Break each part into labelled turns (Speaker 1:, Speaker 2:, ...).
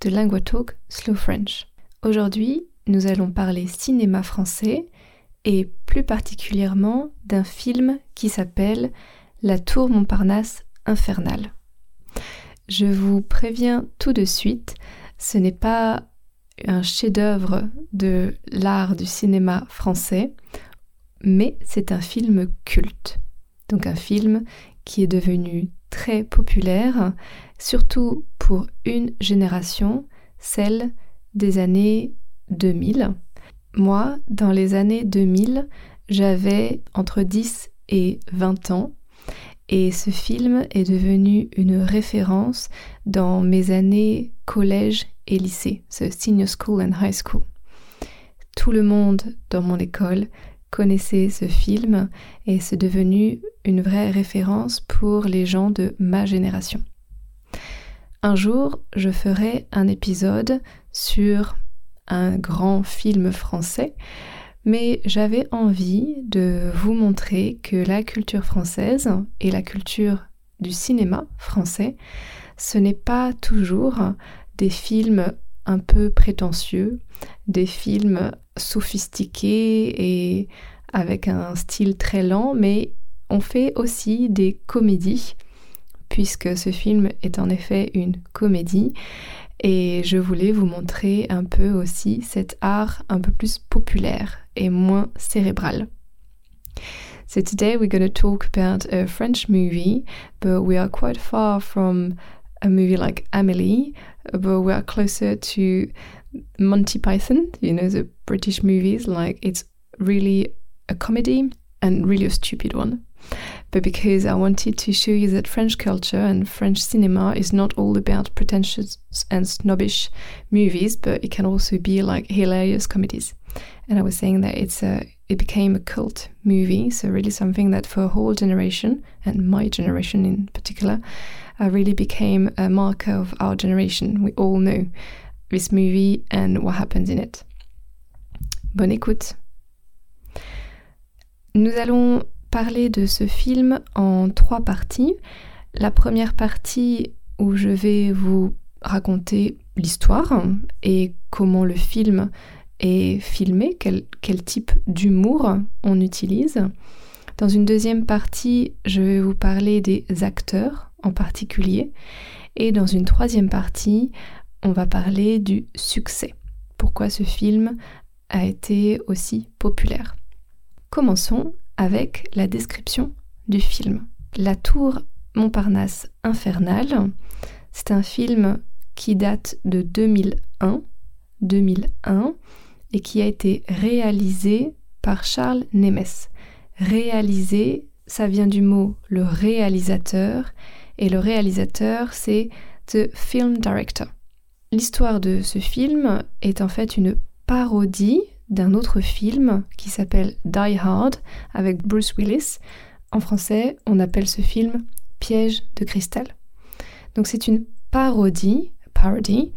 Speaker 1: de Lingua Talk Slow French. Aujourd'hui, nous allons parler cinéma français et plus particulièrement d'un film qui s'appelle La Tour Montparnasse infernale. Je vous préviens tout de suite, ce n'est pas un chef-d'œuvre de l'art du cinéma français, mais c'est un film culte. Donc un film qui est devenu très populaire, surtout pour une génération, celle des années 2000. Moi, dans les années 2000, j'avais entre 10 et 20 ans et ce film est devenu une référence dans mes années collège et lycée, ce senior school and high school. Tout le monde dans mon école connaissait ce film et c'est devenu une vraie référence pour les gens de ma génération. Un jour, je ferai un épisode sur un grand film français, mais j'avais envie de vous montrer que la culture française et la culture du cinéma français, ce n'est pas toujours des films un peu prétentieux, des films sophistiqués et avec un style très lent, mais on fait aussi des comédies, puisque ce film est en effet une comédie. Et je voulais vous montrer un peu aussi cet art un peu plus populaire et moins cérébral. So today we're going to talk about a French movie, but we are quite far from a movie like Amelie, but we are closer to Monty Python, you know, the British movies. Like it's really a comedy and really a stupid one. But because I wanted to show you that French culture and French cinema is not all about pretentious and snobbish movies, but it can also be like hilarious comedies. And I was saying that it's a it became a cult movie, so really something that for a whole generation and my generation in particular, uh, really became a marker of our generation. We all know this movie and what happens in it. Bonne écoute. Nous allons parler de ce film en trois parties. La première partie où je vais vous raconter l'histoire et comment le film est filmé, quel, quel type d'humour on utilise. Dans une deuxième partie, je vais vous parler des acteurs en particulier. Et dans une troisième partie, on va parler du succès. Pourquoi ce film a été aussi populaire. Commençons avec la description du film. La tour Montparnasse infernale, c'est un film qui date de 2001, 2001 et qui a été réalisé par Charles Nemes. Réalisé, ça vient du mot le réalisateur et le réalisateur c'est the film director. L'histoire de ce film est en fait une parodie d'un autre film qui s'appelle Die Hard avec Bruce Willis. En français, on appelle ce film Piège de cristal. Donc c'est une parodie, parody.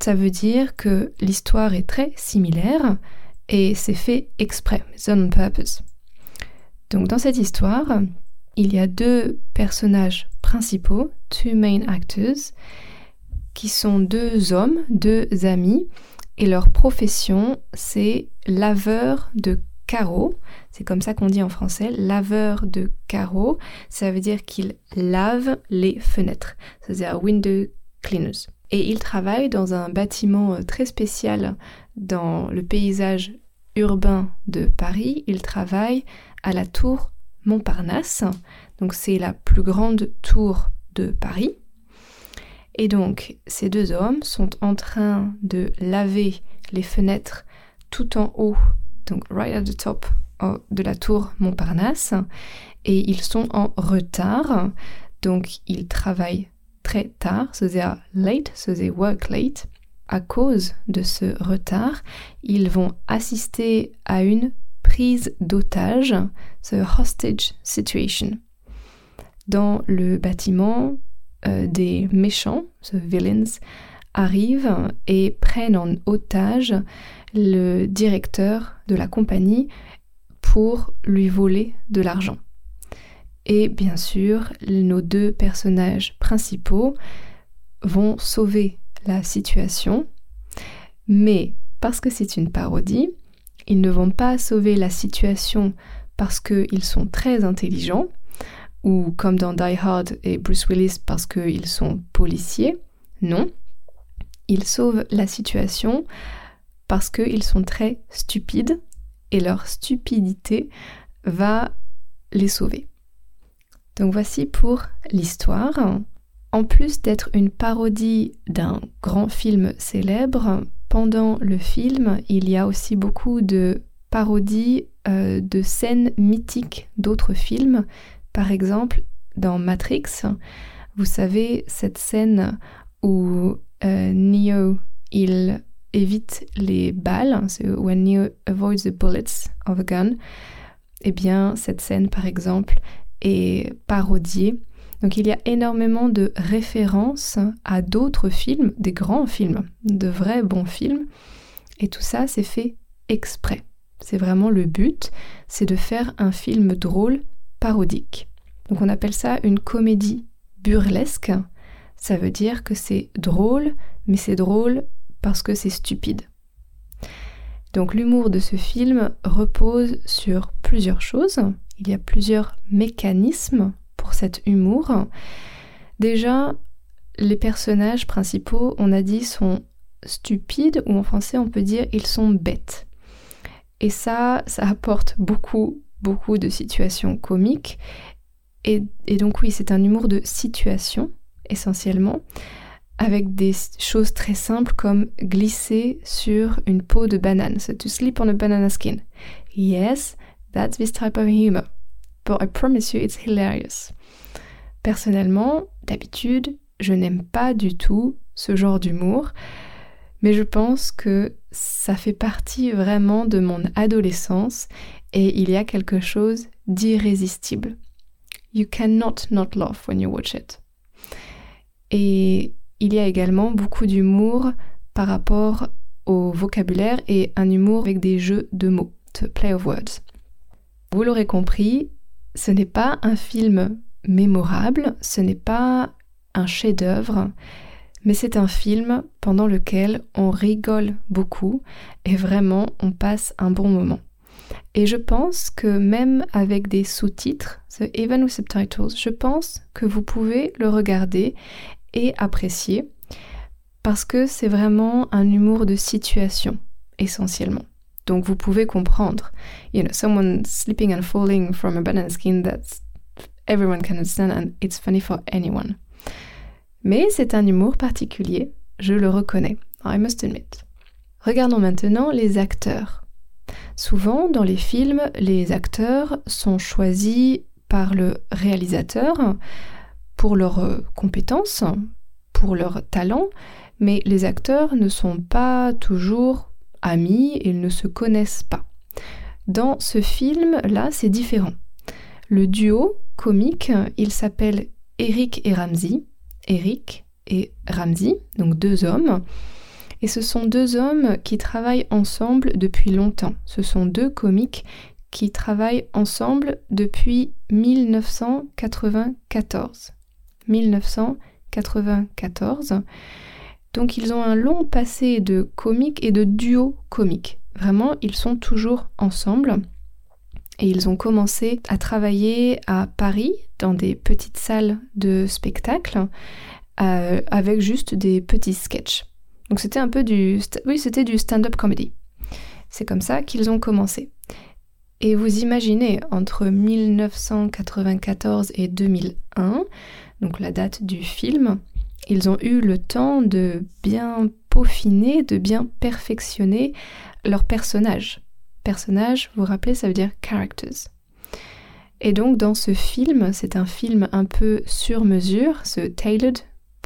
Speaker 1: Ça veut dire que l'histoire est très similaire et c'est fait exprès, on purpose. Donc dans cette histoire, il y a deux personnages principaux, two main actors, qui sont deux hommes, deux amis, et leur profession, c'est laveur de carreaux. C'est comme ça qu'on dit en français, laveur de carreaux. Ça veut dire qu'ils lavent les fenêtres, c'est-à-dire window cleaners. Et ils travaillent dans un bâtiment euh, très spécial dans le paysage urbain de Paris. Ils travaillent à la tour Montparnasse. Donc c'est la plus grande tour de Paris. Et donc, ces deux hommes sont en train de laver les fenêtres tout en haut, donc right at the top de la tour Montparnasse, et ils sont en retard, donc ils travaillent très tard, so they are late, so they work late. à cause de ce retard, ils vont assister à une prise d'otage, ce hostage situation. Dans le bâtiment, euh, des méchants, the villains, arrivent et prennent en otage le directeur de la compagnie pour lui voler de l'argent. Et bien sûr, nos deux personnages principaux vont sauver la situation, mais parce que c'est une parodie, ils ne vont pas sauver la situation parce qu'ils sont très intelligents, ou comme dans Die Hard et Bruce Willis parce qu'ils sont policiers. Non, ils sauvent la situation parce qu'ils sont très stupides et leur stupidité va les sauver. Donc voici pour l'histoire. En plus d'être une parodie d'un grand film célèbre, pendant le film, il y a aussi beaucoup de parodies euh, de scènes mythiques d'autres films. Par exemple, dans Matrix, vous savez cette scène où euh, Neo il évite les balles, c'est when Neo avoids the bullets of a gun. Eh bien, cette scène, par exemple, est parodiée donc il y a énormément de références à d'autres films, des grands films, de vrais bons films. Et tout ça, c'est fait exprès. C'est vraiment le but, c'est de faire un film drôle, parodique. Donc on appelle ça une comédie burlesque. Ça veut dire que c'est drôle, mais c'est drôle parce que c'est stupide. Donc l'humour de ce film repose sur plusieurs choses. Il y a plusieurs mécanismes pour cet humour. Déjà, les personnages principaux, on a dit, sont stupides, ou en français on peut dire ils sont bêtes. Et ça, ça apporte beaucoup, beaucoup de situations comiques. Et, donc oui, c'est un humour de situation, essentiellement, avec des choses très simples comme glisser sur une peau de banane. So to sleep on a banana skin. Yes, that's this type of humor but I promise you it's hilarious. Personnellement, d'habitude, je n'aime pas du tout ce genre d'humour, mais je pense que ça fait partie vraiment de mon adolescence et il y a quelque chose d'irrésistible. You cannot not laugh when you watch it. Et il y a également beaucoup d'humour par rapport au vocabulaire et un humour avec des jeux de mots, to play of words. Vous l'aurez compris, ce n'est pas un film mémorable, ce n'est pas un chef-d'œuvre, mais c'est un film pendant lequel on rigole beaucoup et vraiment on passe un bon moment. Et je pense que même avec des sous-titres, even with subtitles, je pense que vous pouvez le regarder et apprécier parce que c'est vraiment un humour de situation essentiellement. Donc vous pouvez comprendre. You know, someone slipping and falling from a banana skin that everyone can understand and it's funny for anyone. Mais c'est un humour particulier, je le reconnais. I must admit. Regardons maintenant les acteurs. Souvent, dans les films, les acteurs sont choisis par le réalisateur pour leurs compétences, pour leur talent, mais les acteurs ne sont pas toujours amis, ils ne se connaissent pas. Dans ce film-là, c'est différent. Le duo comique, il s'appelle Eric et Ramsey. Eric et Ramsey, donc deux hommes. Et ce sont deux hommes qui travaillent ensemble depuis longtemps. Ce sont deux comiques qui travaillent ensemble depuis 1994. 1994. Donc ils ont un long passé de comique et de duo comique. Vraiment, ils sont toujours ensemble. Et ils ont commencé à travailler à Paris dans des petites salles de spectacle euh, avec juste des petits sketchs. Donc c'était un peu du... Oui, c'était du stand-up comedy. C'est comme ça qu'ils ont commencé. Et vous imaginez, entre 1994 et 2001, donc la date du film, ils ont eu le temps de bien peaufiner, de bien perfectionner leurs personnages. Personnage, vous vous rappelez, ça veut dire characters. Et donc dans ce film, c'est un film un peu sur mesure, ce tailored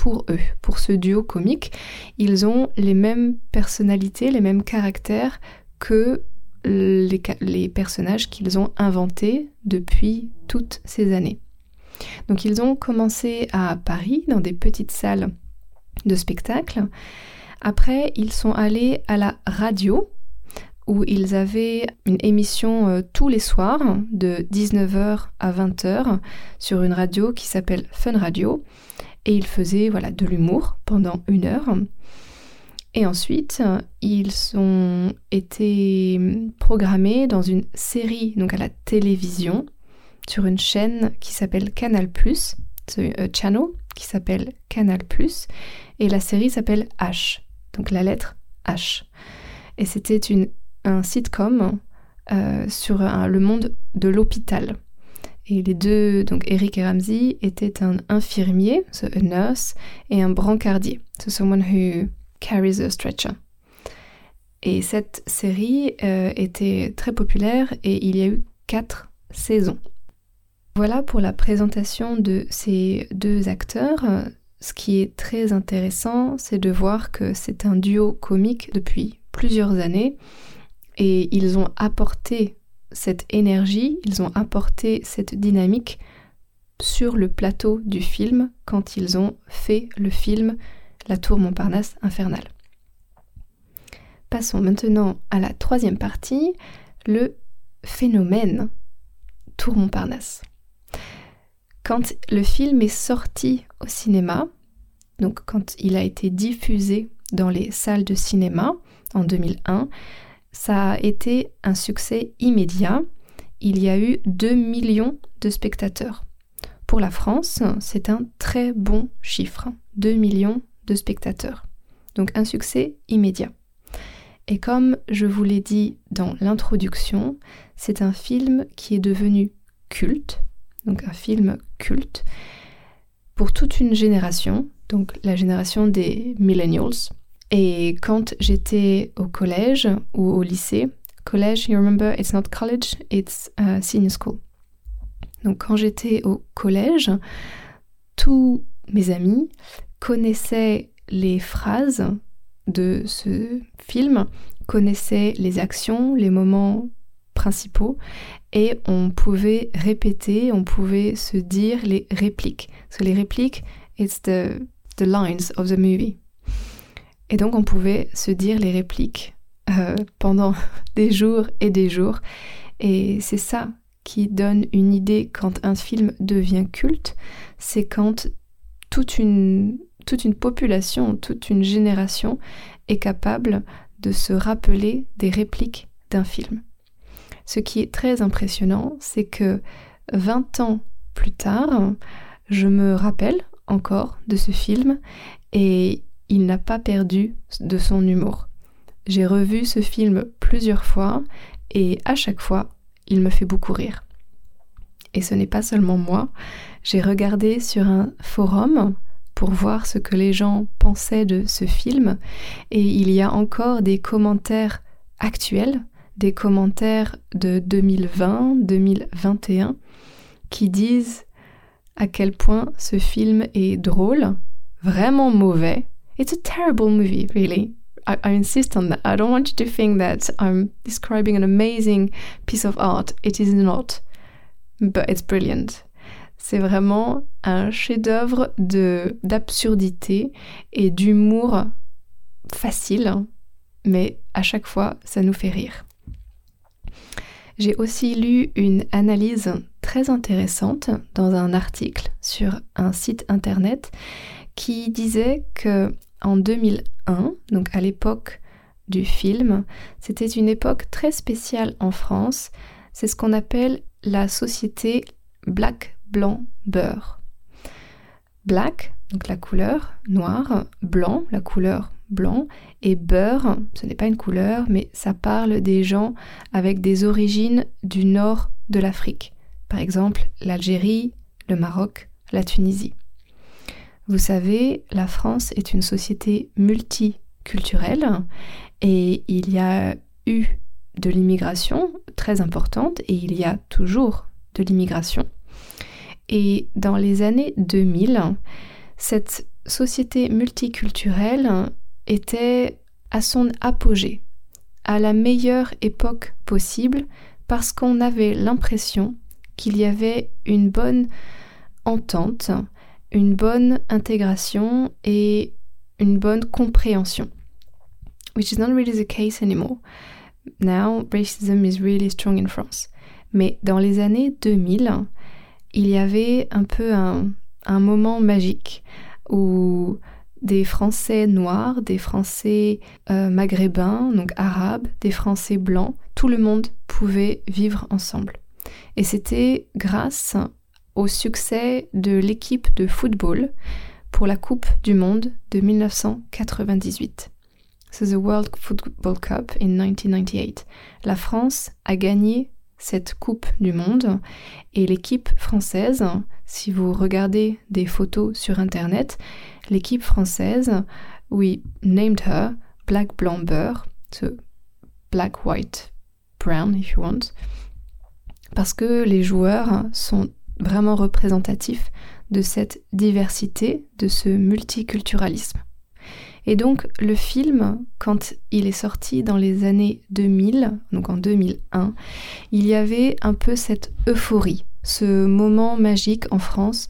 Speaker 1: pour eux, pour ce duo comique. Ils ont les mêmes personnalités, les mêmes caractères que les, personnages qu'ils ont inventés depuis toutes ces années. Donc ils ont commencé à Paris, dans des petites salles de spectacle. Après, ils sont allés à la radio, où ils avaient une émission euh, tous les soirs de 19h à 20h sur une radio qui s'appelle Fun Radio et ils faisaient voilà de l'humour pendant une heure. Et ensuite, ils ont été programmés dans une série donc à la télévision sur une chaîne qui s'appelle Canal+, un channel qui s'appelle Canal+, et la série s'appelle H, donc la lettre H. Et c'était un sitcom euh, sur le monde de l'hôpital. Et les deux, donc Eric et Ramsey, étaient un infirmier, so a nurse, et un brancardier, so someone who carries a stretcher. Et cette série euh, était très populaire et il y a eu quatre saisons. Voilà pour la présentation de ces deux acteurs. Ce qui est très intéressant, c'est de voir que c'est un duo comique depuis plusieurs années et ils ont apporté cette énergie, ils ont apporté cette dynamique sur le plateau du film quand ils ont fait le film La Tour Montparnasse infernale. Passons maintenant à la troisième partie, le phénomène Tour Montparnasse. Quand le film est sorti au cinéma, donc quand il a été diffusé dans les salles de cinéma en 2001, ça a été un succès immédiat. Il y a eu 2 millions de spectateurs. Pour la France, c'est un très bon chiffre, 2 millions de spectateurs. Donc un succès immédiat. Et comme je vous l'ai dit dans l'introduction, c'est un film qui est devenu culte, donc un film culte, pour toute une génération, donc la génération des millennials, et quand j'étais au collège ou au lycée, collège, you remember, it's not college, it's uh, senior school. Donc quand j'étais au collège, tous mes amis connaissaient les phrases de ce film, connaissaient les actions, les moments principaux, et on pouvait répéter, on pouvait se dire les répliques. So les répliques, it's the, the lines of the movie. Et donc on pouvait se dire les répliques euh, pendant des jours et des jours. Et c'est ça qui donne une idée quand un film devient culte, c'est quand toute une, toute une population, toute une génération est capable de se rappeler des répliques d'un film. Ce qui est très impressionnant, c'est que 20 ans plus tard, je me rappelle encore de ce film et il n'a pas perdu de son humour. J'ai revu ce film plusieurs fois et à chaque fois, il me fait beaucoup rire. Et ce n'est pas seulement moi, j'ai regardé sur un forum pour voir ce que les gens pensaient de ce film et il y a encore des commentaires actuels, des commentaires de 2020-2021 qui disent à quel point ce film est drôle, vraiment mauvais, It's a terrible movie, really. I, I, insist on that. I don't want you to think that I'm describing an amazing piece of art. It is not. But it's brilliant. C'est vraiment un chef-d'œuvre d'absurdité et d'humour facile, mais à chaque fois, ça nous fait rire. J'ai aussi lu une analyse très intéressante dans un article sur un site internet qui disait que en 2001, donc à l'époque du film. C'était une époque très spéciale en France. C'est ce qu'on appelle la société black, blanc, beurre. Black, donc la couleur noire, blanc, la couleur blanc, et beurre, ce n'est pas une couleur, mais ça parle des gens avec des origines du nord de l'Afrique. Par exemple, l'Algérie, le Maroc, la Tunisie. Vous savez, la France est une société multiculturelle et il y a eu de l'immigration très importante et il y a toujours de l'immigration. Et dans les années 2000, cette société multiculturelle était à son apogée, à la meilleure époque possible, parce qu'on avait l'impression qu'il y avait une bonne entente, une bonne intégration et une bonne compréhension. Which is not really the case anymore. Now, racism is really strong in France. Mais dans les années 2000, il y avait un peu un, moment magique où des Français noirs, des Français euh, maghrébins, donc arabes, des Français blancs, tout le monde pouvait vivre ensemble. Et c'était grâce au succès de l'équipe de football pour la Coupe du Monde de 1998. C'est the World Football Cup in 1998. La France a gagné cette Coupe du Monde et l'équipe française, si vous regardez des photos sur Internet, l'équipe française, we named her Black Blanc Beurre, so Black White Brown if you want, parce que les joueurs sont vraiment représentatifs de cette diversité, de ce multiculturalisme. Et donc le film, quand il est sorti dans les années 2000, donc en 2001, il y avait un peu cette euphorie, ce moment magique en France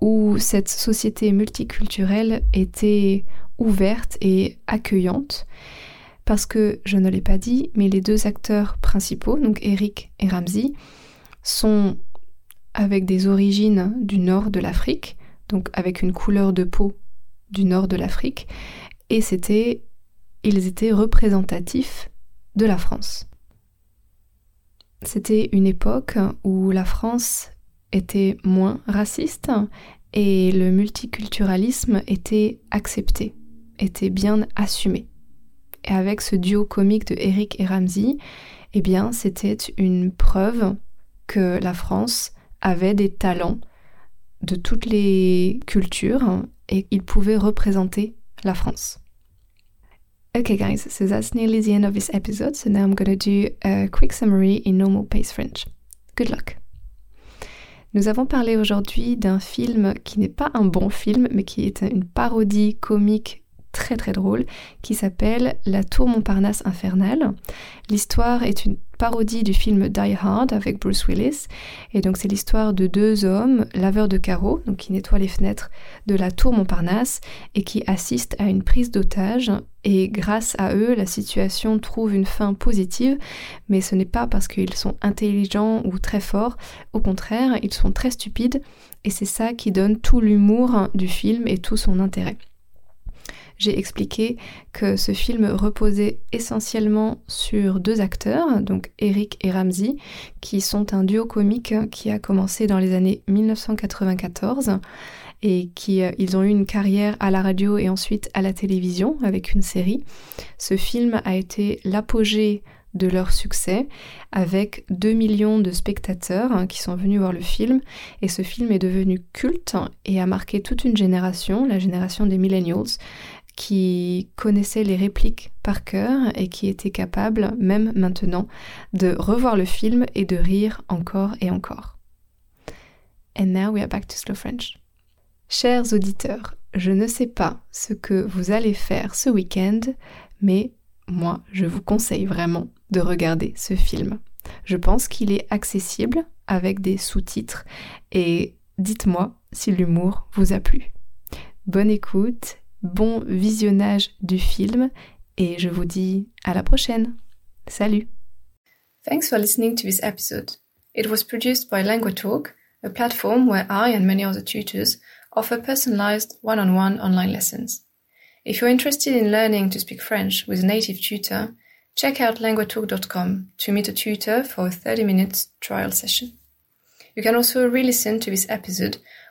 Speaker 1: où cette société multiculturelle était ouverte et accueillante. Parce que, je ne l'ai pas dit, mais les deux acteurs principaux, donc Eric et Ramsey, sont avec des origines du nord de l'Afrique, donc avec une couleur de peau du nord de l'Afrique, et c'était, ils étaient représentatifs de la France. C'était une époque où la France était moins raciste et le multiculturalisme était accepté, était bien assumé. Et avec ce duo comique de Eric et Ramsey, eh bien, c'était une preuve que la France avait des talents de toutes les cultures et ils pouvaient représenter la France. Okay, guys, so that's nearly the end of this episode. So now I'm to do a quick summary in normal pace French. Good luck. Nous avons parlé aujourd'hui d'un film qui n'est pas un bon film, mais qui est une parodie comique très très drôle qui s'appelle La Tour Montparnasse infernale. L'histoire est une parodie du film Die Hard avec Bruce Willis. Et donc c'est l'histoire de deux hommes, laveurs de carreaux, donc qui nettoient les fenêtres de la tour Montparnasse et qui assistent à une prise d'otage. Et grâce à eux, la situation trouve une fin positive, mais ce n'est pas parce qu'ils sont intelligents ou très forts. Au contraire, ils sont très stupides et c'est ça qui donne tout l'humour du film et tout son intérêt j'ai expliqué que ce film reposait essentiellement sur deux acteurs, donc Eric et Ramsey, qui sont un duo comique qui a commencé dans les années 1994 et qui euh, ils ont eu une carrière à la radio et ensuite à la télévision avec une série. Ce film a été l'apogée de leur succès avec 2 millions de spectateurs hein, qui sont venus voir le film et ce film est devenu culte et a marqué toute une génération, la génération des millennials qui connaissait les répliques par cœur et qui était capable, même maintenant, de revoir le film et de rire encore et encore. And now we are back to slow French. Chers auditeurs, je ne sais pas ce que vous allez faire ce week-end, mais moi, je vous conseille vraiment de regarder ce film. Je pense qu'il est accessible avec des sous-titres et dites-moi si l'humour vous a plu. Bonne écoute bon visionnage du film et je vous dis à la prochaine. Salut.
Speaker 2: Thanks for listening to this episode. It was produced by LanguaTalk, a platform where I and many other tutors offer personalized one-on-one online lessons. If you're interested in learning to speak French with a native tutor, check out languatalk.com to meet a tutor for a 30 minutes trial session. You can also re-listen to this episode